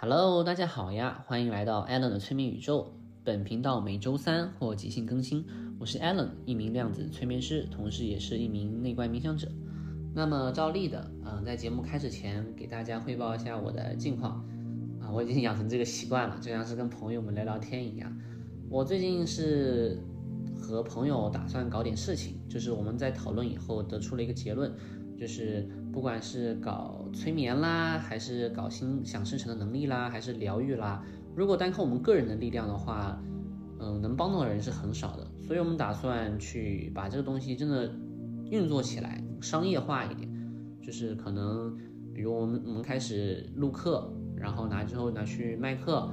Hello，大家好呀，欢迎来到 Allen 的催眠宇宙。本频道每周三或即兴更新。我是 Allen，一名量子催眠师，同时也是一名内观冥想者。那么照例的，嗯，在节目开始前给大家汇报一下我的近况。啊，我已经养成这个习惯了，就像是跟朋友们聊聊天一样。我最近是和朋友打算搞点事情，就是我们在讨论以后得出了一个结论。就是不管是搞催眠啦，还是搞心想生成的能力啦，还是疗愈啦，如果单靠我们个人的力量的话，嗯，能帮到的人是很少的。所以我们打算去把这个东西真的运作起来，商业化一点。就是可能，比如我们我们开始录课，然后拿之后拿去卖课，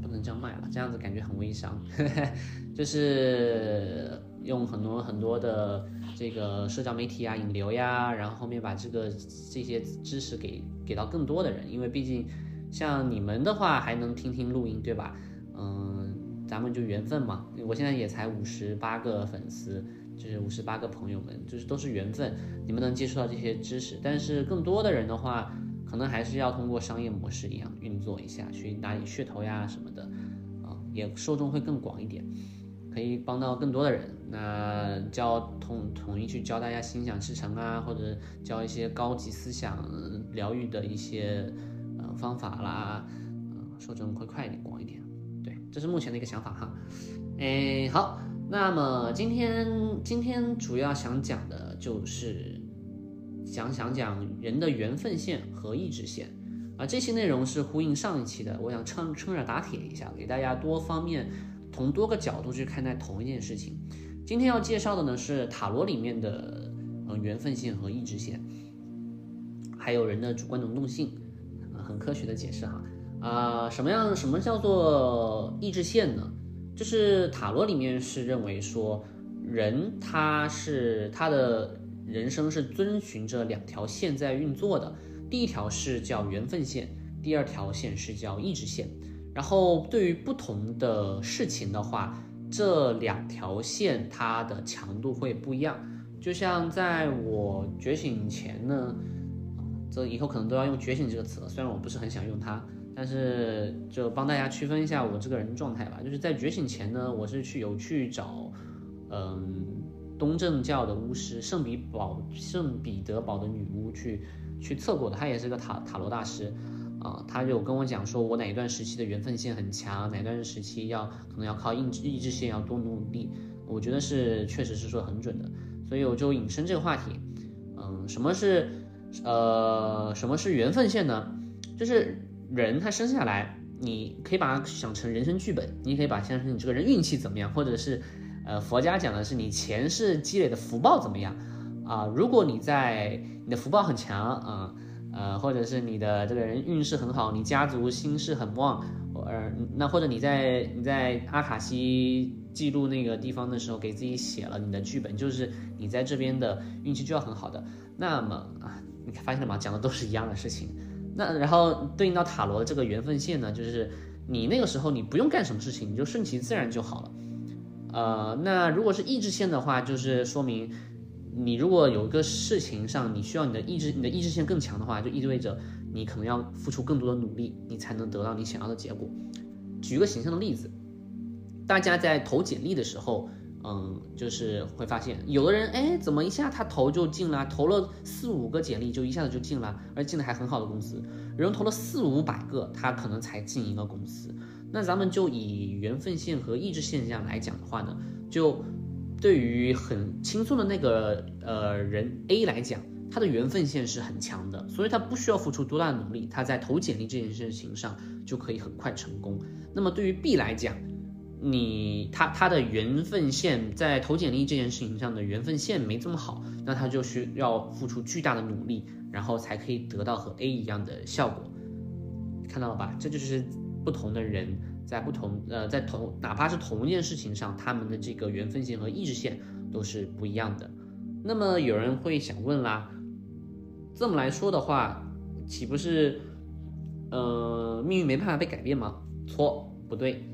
不能这样卖了，这样子感觉很微商。就是用很多很多的。这个社交媒体啊，引流呀，然后后面把这个这些知识给给到更多的人，因为毕竟像你们的话还能听听录音，对吧？嗯，咱们就缘分嘛。我现在也才五十八个粉丝，就是五十八个朋友们，就是都是缘分，你们能接触到这些知识。但是更多的人的话，可能还是要通过商业模式一样运作一下，去拿点噱头呀什么的，啊，也受众会更广一点。可以帮到更多的人，那教统统一去教大家心想事成啊，或者教一些高级思想疗愈的一些呃方法啦，呃，受众会快一点，广一点。对，这是目前的一个想法哈。哎，好，那么今天今天主要想讲的就是想想讲人的缘分线和意志线啊，这些内容是呼应上一期的，我想趁趁热打铁一下，给大家多方面。从多个角度去看待同一件事情。今天要介绍的呢是塔罗里面的呃缘分线和意志线，还有人的主观能动性，很科学的解释哈。啊，什么样什么叫做意志线呢？就是塔罗里面是认为说人他是他的人生是遵循着两条线在运作的，第一条是叫缘分线，第二条线是叫意志线。然后对于不同的事情的话，这两条线它的强度会不一样。就像在我觉醒前呢，这以后可能都要用“觉醒”这个词了。虽然我不是很想用它，但是就帮大家区分一下我这个人状态吧。就是在觉醒前呢，我是去有去找，嗯，东正教的巫师圣彼堡圣彼得堡的女巫去去测过的，她也是个塔塔罗大师。啊，他就跟我讲说，我哪一段时期的缘分线很强，哪段时期要可能要靠意志意志线要多努力，我觉得是确实是说很准的，所以我就引申这个话题，嗯，什么是呃什么是缘分线呢？就是人他生下来，你可以把它想成人生剧本，你可以把它想成你这个人运气怎么样，或者是呃佛家讲的是你前世积累的福报怎么样啊？如果你在你的福报很强啊。呃或者是你的这个人运势很好，你家族心事很旺，呃，那或者你在你在阿卡西记录那个地方的时候，给自己写了你的剧本，就是你在这边的运气就要很好的。那么啊，你发现了吗？讲的都是一样的事情。那然后对应到塔罗的这个缘分线呢，就是你那个时候你不用干什么事情，你就顺其自然就好了。呃，那如果是意志线的话，就是说明。你如果有一个事情上你需要你的意志，你的意志性更强的话，就意味着你可能要付出更多的努力，你才能得到你想要的结果。举个形象的例子，大家在投简历的时候，嗯，就是会发现有的人，哎，怎么一下他投就进了，投了四五个简历就一下子就进了，而进的还很好的公司。人投了四五百个，他可能才进一个公司。那咱们就以缘分线和意志线这样来讲的话呢，就。对于很轻松的那个呃人 A 来讲，他的缘分线是很强的，所以他不需要付出多大的努力，他在投简历这件事情上就可以很快成功。那么对于 B 来讲，你他他的缘分线在投简历这件事情上的缘分线没这么好，那他就需要付出巨大的努力，然后才可以得到和 A 一样的效果。看到了吧？这就是不同的人。在不同呃，在同哪怕是同一件事情上，他们的这个缘分线和意志线都是不一样的。那么有人会想问啦，这么来说的话，岂不是呃命运没办法被改变吗？错，不对，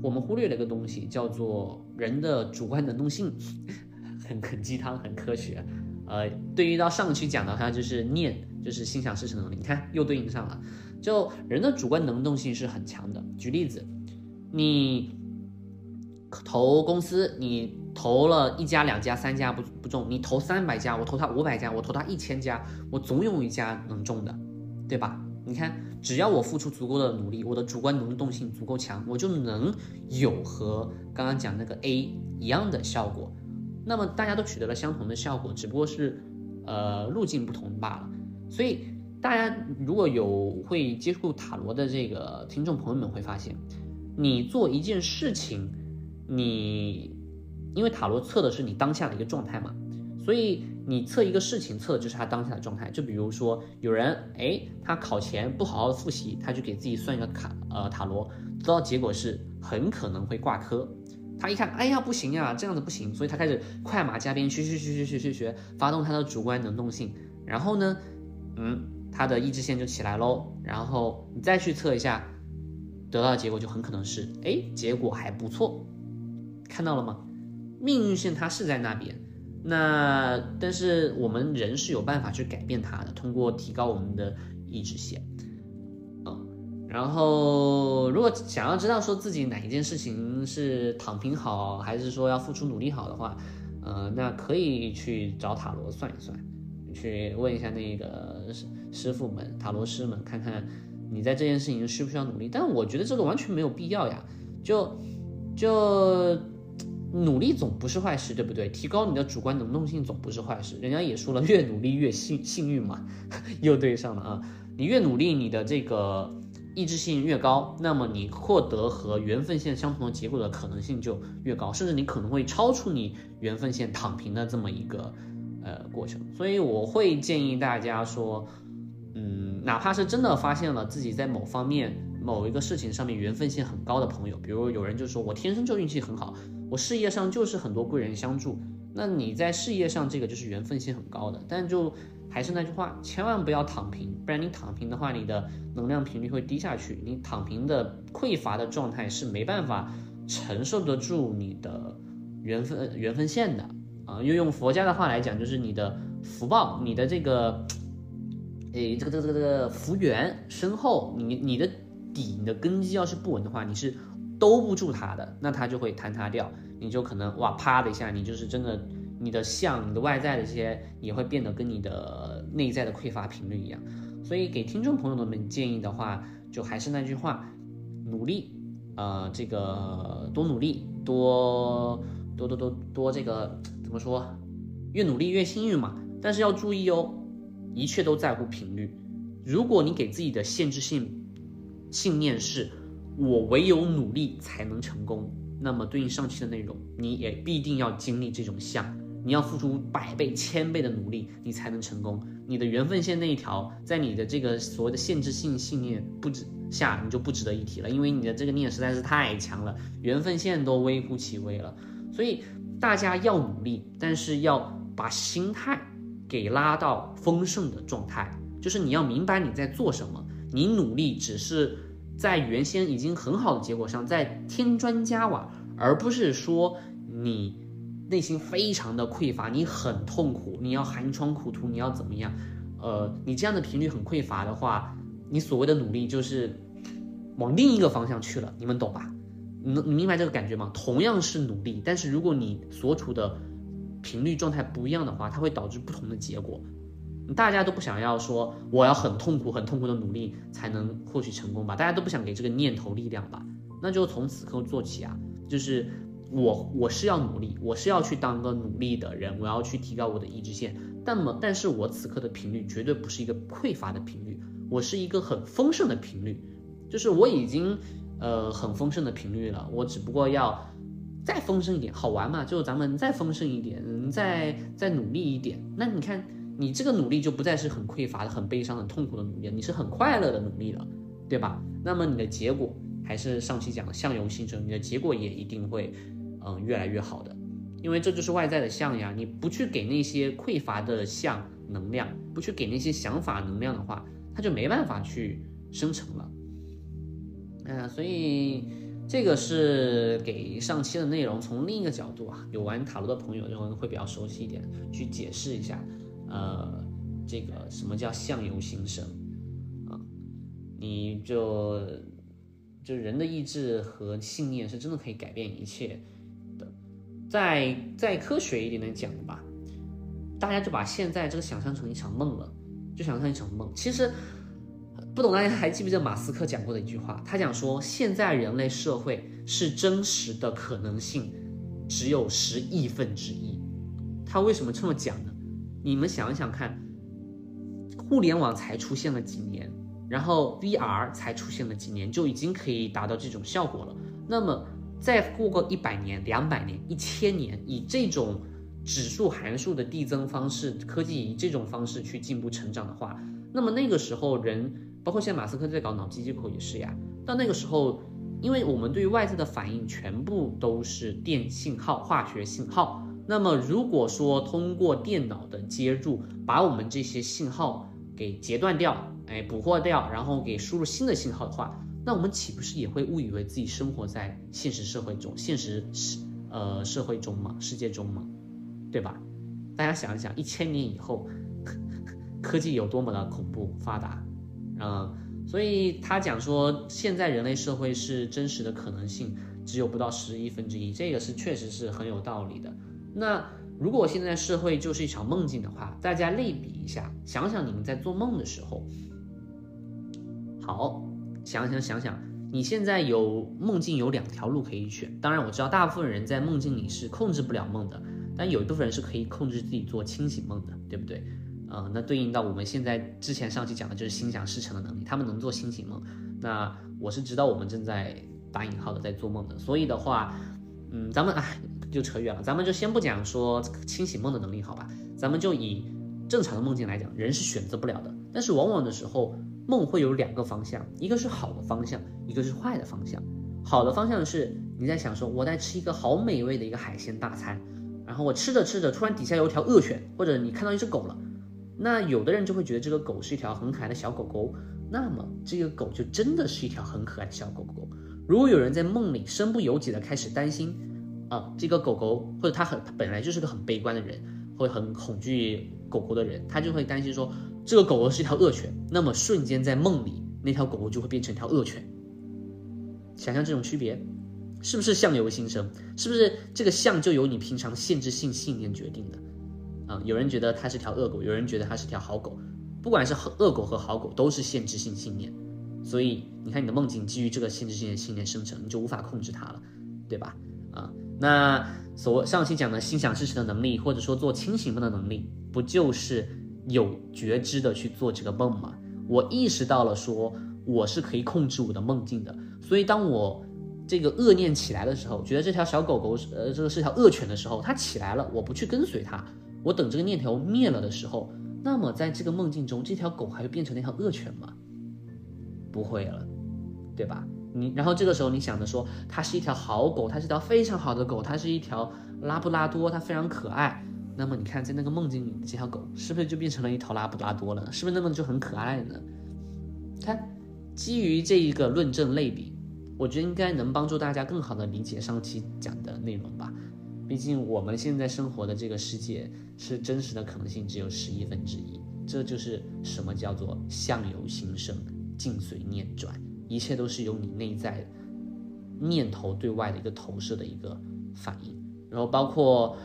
我们忽略了一个东西，叫做人的主观能动性，很很鸡汤，很科学。呃，对于到上期讲的话，就是念就是心想事成能力。你看又对应上了，就人的主观能动性是很强的。举例子，你投公司，你投了一家、两家、三家不不中，你投三百家，我投他五百家，我投他一千家，我总有一家能中的，对吧？你看，只要我付出足够的努力，我的主观能动性足够强，我就能有和刚刚讲那个 A 一样的效果。那么大家都取得了相同的效果，只不过是呃路径不同罢了。所以大家如果有会接触塔罗的这个听众朋友们会发现，你做一件事情，你因为塔罗测的是你当下的一个状态嘛，所以。你测一个事情，测的就是他当下的状态。就比如说，有人哎，他考前不好好复习，他就给自己算一个卡呃塔罗，得到结果是很可能会挂科。他一看，哎呀不行呀，这样子不行，所以他开始快马加鞭学学学学学学学，发动他的主观能动性。然后呢，嗯，他的意志线就起来喽。然后你再去测一下，得到的结果就很可能是哎，结果还不错。看到了吗？命运线它是在那边。那但是我们人是有办法去改变它的，通过提高我们的意志线，嗯，然后如果想要知道说自己哪一件事情是躺平好，还是说要付出努力好的话，呃，那可以去找塔罗算一算，去问一下那个师傅们、塔罗师们，看看你在这件事情需不需要努力。但我觉得这个完全没有必要呀，就就。努力总不是坏事，对不对？提高你的主观能动性总不是坏事。人家也说了，越努力越幸幸运嘛，又对上了啊！你越努力，你的这个意志性越高，那么你获得和缘分线相同的结果的可能性就越高，甚至你可能会超出你缘分线躺平的这么一个呃过程。所以我会建议大家说，哪怕是真的发现了自己在某方面某一个事情上面缘分线很高的朋友，比如有人就说我天生就运气很好。我事业上就是很多贵人相助，那你在事业上这个就是缘分性很高的，但就还是那句话，千万不要躺平，不然你躺平的话，你的能量频率会低下去，你躺平的匮乏的状态是没办法承受得住你的缘分缘分线的啊，又用佛家的话来讲，就是你的福报，你的这个，诶，这个这个这个这个福缘深厚，你你的底你的根基要是不稳的话，你是。兜不住它的，那它就会坍塌掉，你就可能哇啪的一下，你就是真的，你的相、你的外在的这些也会变得跟你的内在的匮乏频率一样。所以给听众朋友们建议的话，就还是那句话，努力，呃，这个多努力，多多多多多这个怎么说？越努力越幸运嘛。但是要注意哦，一切都在乎频率。如果你给自己的限制性信念是。我唯有努力才能成功。那么对应上期的内容，你也必定要经历这种相，你要付出百倍、千倍的努力，你才能成功。你的缘分线那一条，在你的这个所谓的限制性信念不值下，你就不值得一提了，因为你的这个念实在是太强了，缘分线都微乎其微了。所以大家要努力，但是要把心态给拉到丰盛的状态，就是你要明白你在做什么，你努力只是。在原先已经很好的结果上再添砖加瓦，而不是说你内心非常的匮乏，你很痛苦，你要寒窗苦读，你要怎么样？呃，你这样的频率很匮乏的话，你所谓的努力就是往另一个方向去了，你们懂吧？你能你明白这个感觉吗？同样是努力，但是如果你所处的频率状态不一样的话，它会导致不同的结果。大家都不想要说我要很痛苦、很痛苦的努力才能获取成功吧？大家都不想给这个念头力量吧？那就从此刻做起啊！就是我我是要努力，我是要去当个努力的人，我要去提高我的意志线。但么，但是我此刻的频率绝对不是一个匮乏的频率，我是一个很丰盛的频率。就是我已经呃很丰盛的频率了，我只不过要再丰盛一点，好玩嘛？就咱们再丰盛一点，再再努力一点。那你看。你这个努力就不再是很匮乏的、很悲伤、很痛苦的努力，你是很快乐的努力了，对吧？那么你的结果还是上期讲的相由心生，你的结果也一定会，嗯，越来越好的，因为这就是外在的相呀。你不去给那些匮乏的相能量，不去给那些想法能量的话，它就没办法去生成了。嗯，所以这个是给上期的内容从另一个角度啊，有玩塔罗的朋友认为会比较熟悉一点，去解释一下。呃，这个什么叫相由心生啊，你就就人的意志和信念是真的可以改变一切的。再再科学一点的讲吧，大家就把现在这个想象成一场梦了，就想象一场梦。其实不懂大家还记不记得马斯克讲过的一句话？他讲说，现在人类社会是真实的可能性只有十亿分之一。他为什么这么讲呢？你们想一想看，互联网才出现了几年，然后 VR 才出现了几年，就已经可以达到这种效果了。那么再过个一百年、两百年、一千年，以这种指数函数的递增方式，科技以这种方式去进步成长的话，那么那个时候人，包括现在马斯克在搞脑机接口也是呀。到那个时候，因为我们对于外在的反应全部都是电信号、化学信号。那么，如果说通过电脑的接入，把我们这些信号给截断掉，哎，捕获掉，然后给输入新的信号的话，那我们岂不是也会误以为自己生活在现实社会中、现实世呃社会中吗？世界中吗？对吧？大家想一想，一千年以后，科技有多么的恐怖发达？嗯，所以他讲说，现在人类社会是真实的可能性只有不到十亿分之一，这个是确实是很有道理的。那如果现在社会就是一场梦境的话，大家类比一下，想想你们在做梦的时候，好，想想想想，你现在有梦境有两条路可以选。当然我知道大部分人在梦境里是控制不了梦的，但有一部分人是可以控制自己做清醒梦的，对不对？呃，那对应到我们现在之前上期讲的就是心想事成的能力，他们能做清醒梦。那我是知道我们正在打引号的在做梦的，所以的话，嗯，咱们哎。就扯远了，咱们就先不讲说清醒梦的能力，好吧？咱们就以正常的梦境来讲，人是选择不了的。但是往往的时候，梦会有两个方向，一个是好的方向，一个是坏的方向。好的方向是你在想说我在吃一个好美味的一个海鲜大餐，然后我吃着吃着，突然底下有一条恶犬，或者你看到一只狗了，那有的人就会觉得这个狗是一条很可爱的小狗狗，那么这个狗就真的是一条很可爱的小狗狗。如果有人在梦里身不由己的开始担心。啊，这个狗狗或者他很他本来就是个很悲观的人，会很恐惧狗狗的人，他就会担心说这个狗狗是一条恶犬，那么瞬间在梦里那条狗狗就会变成一条恶犬。想象这种区别，是不是相由心生？是不是这个相就由你平常限制性信念决定的？啊，有人觉得它是条恶狗，有人觉得它是条好狗，不管是恶狗和好狗都是限制性信念，所以你看你的梦境基于这个限制性的信念生成，你就无法控制它了，对吧？啊。那所上期讲的心想事成的能力，或者说做清醒梦的能力，不就是有觉知的去做这个梦吗？我意识到了，说我是可以控制我的梦境的。所以当我这个恶念起来的时候，觉得这条小狗狗呃，这个是条恶犬的时候，它起来了，我不去跟随它，我等这个念头灭了的时候，那么在这个梦境中，这条狗还会变成那条恶犬吗？不会了，对吧？你然后这个时候你想着说它是一条好狗，它是条非常好的狗，它是一条拉布拉多，它非常可爱。那么你看在那个梦境里这条狗是不是就变成了一条拉布拉多了？是不是那么就很可爱呢？看，基于这一个论证类比，我觉得应该能帮助大家更好的理解上期讲的内容吧。毕竟我们现在生活的这个世界是真实的可能性只有十亿分之一，这就是什么叫做相由心生，境随念转。一切都是由你内在念头对外的一个投射的一个反应，然后包括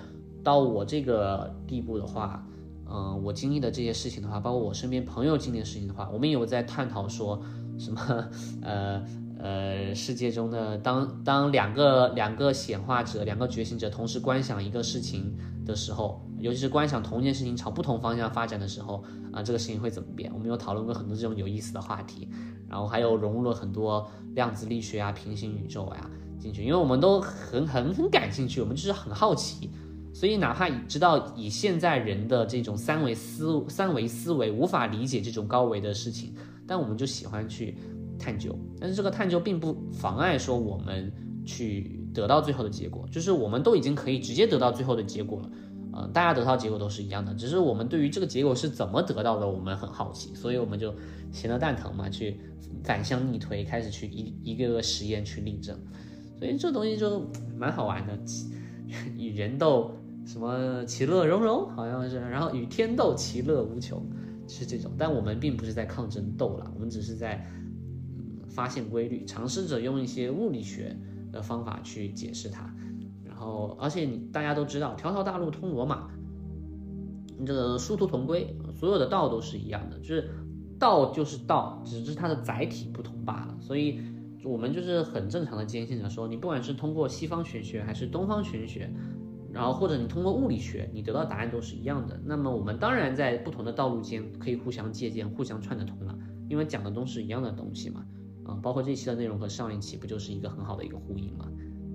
到我这个地步的话，嗯，我经历的这些事情的话，包括我身边朋友经历的事情的话，我们有在探讨说什么，呃呃，世界中的当当两个两个显化者、两个觉醒者同时观想一个事情的时候，尤其是观想同一件事情朝不同方向发展的时候，啊，这个事情会怎么变？我们有讨论过很多这种有意思的话题。然后还有融入了很多量子力学啊、平行宇宙呀进去，因为我们都很很很感兴趣，我们就是很好奇，所以哪怕知道以现在人的这种三维思三维思维无法理解这种高维的事情，但我们就喜欢去探究。但是这个探究并不妨碍说我们去得到最后的结果，就是我们都已经可以直接得到最后的结果了。呃，大家得到结果都是一样的，只是我们对于这个结果是怎么得到的，我们很好奇，所以我们就闲得蛋疼嘛，去反向逆推，开始去一一个个实验去例证，所以这东西就蛮好玩的，与人斗什么其乐融融，好像是，然后与天斗其乐无穷，是这种。但我们并不是在抗争斗了，我们只是在发现规律，尝试着用一些物理学的方法去解释它。然后，而且你大家都知道，条条大路通罗马，这个殊途同归，所有的道都是一样的，就是道就是道，只是它的载体不同罢了。所以。我们就是很正常的坚信着说，你不管是通过西方玄学还是东方玄学，然后或者你通过物理学，你得到答案都是一样的。那么我们当然在不同的道路间可以互相借鉴，互相串得通了，因为讲的都是一样的东西嘛。啊，包括这期的内容和上一期不就是一个很好的一个呼应嘛，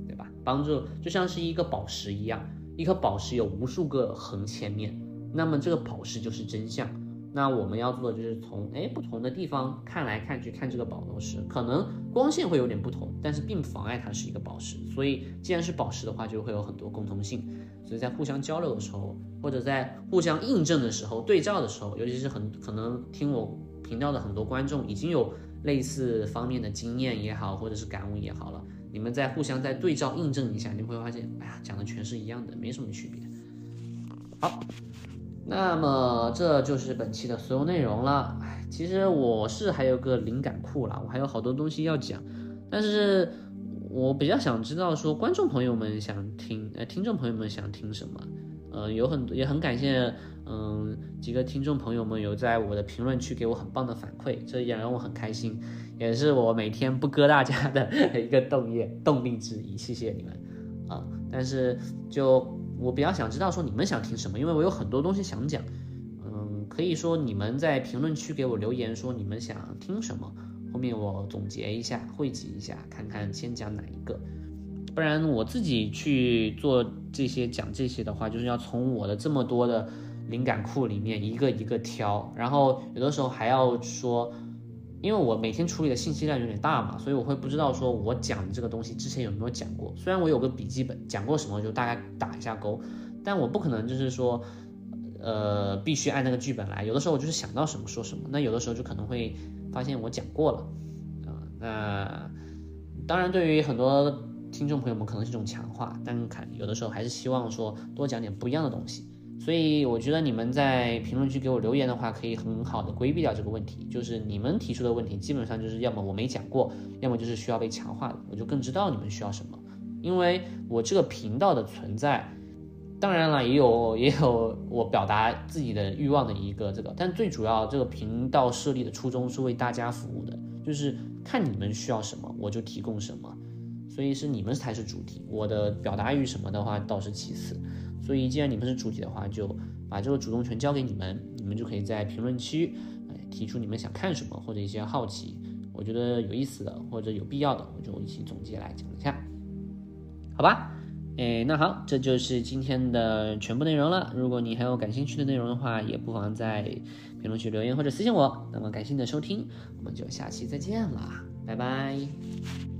对吧？帮助就像是一个宝石一样，一颗宝石有无数个横切面，那么这个宝石就是真相。那我们要做的就是从哎不同的地方看来看去看这个宝石，可能光线会有点不同，但是并不妨碍它是一个宝石。所以既然是宝石的话，就会有很多共同性。所以在互相交流的时候，或者在互相印证的时候、对照的时候，尤其是很可能听我频道的很多观众已经有类似方面的经验也好，或者是感悟也好了，你们再互相再对照印证一下，你会发现，哎呀，讲的全是一样的，没什么区别。好。那么这就是本期的所有内容了。哎，其实我是还有个灵感库啦，我还有好多东西要讲，但是我比较想知道说观众朋友们想听，呃，听众朋友们想听什么？呃，有很多也很感谢，嗯，几个听众朋友们有在我的评论区给我很棒的反馈，这也让我很开心，也是我每天不割大家的 一个动力动力之一。谢谢你们啊！但是就。我比较想知道说你们想听什么，因为我有很多东西想讲，嗯，可以说你们在评论区给我留言说你们想听什么，后面我总结一下，汇集一下，看看先讲哪一个，不然我自己去做这些讲这些的话，就是要从我的这么多的灵感库里面一个一个挑，然后有的时候还要说。因为我每天处理的信息量有点大嘛，所以我会不知道说我讲的这个东西之前有没有讲过。虽然我有个笔记本，讲过什么就大概打一下勾，但我不可能就是说，呃，必须按那个剧本来。有的时候我就是想到什么说什么，那有的时候就可能会发现我讲过了，啊，那当然对于很多听众朋友们可能是一种强化，但看有的时候还是希望说多讲点不一样的东西。所以我觉得你们在评论区给我留言的话，可以很好的规避掉这个问题。就是你们提出的问题，基本上就是要么我没讲过，要么就是需要被强化的。我就更知道你们需要什么。因为我这个频道的存在，当然了，也有也有 我表达自己的欲望的一个这个，但最主要这个频道设立的初衷是为大家服务的，就是看你们需要什么，我就提供什么。所以是你们才是主体，我的表达欲什么的话倒是其次。所以，既然你们是主体的话，就把这个主动权交给你们，你们就可以在评论区，哎，提出你们想看什么或者一些好奇，我觉得有意思的或者有必要的，我就一起总结来讲一下，好吧？哎，那好，这就是今天的全部内容了。如果你还有感兴趣的内容的话，也不妨在评论区留言或者私信我。那么，感谢你的收听，我们就下期再见了，拜拜。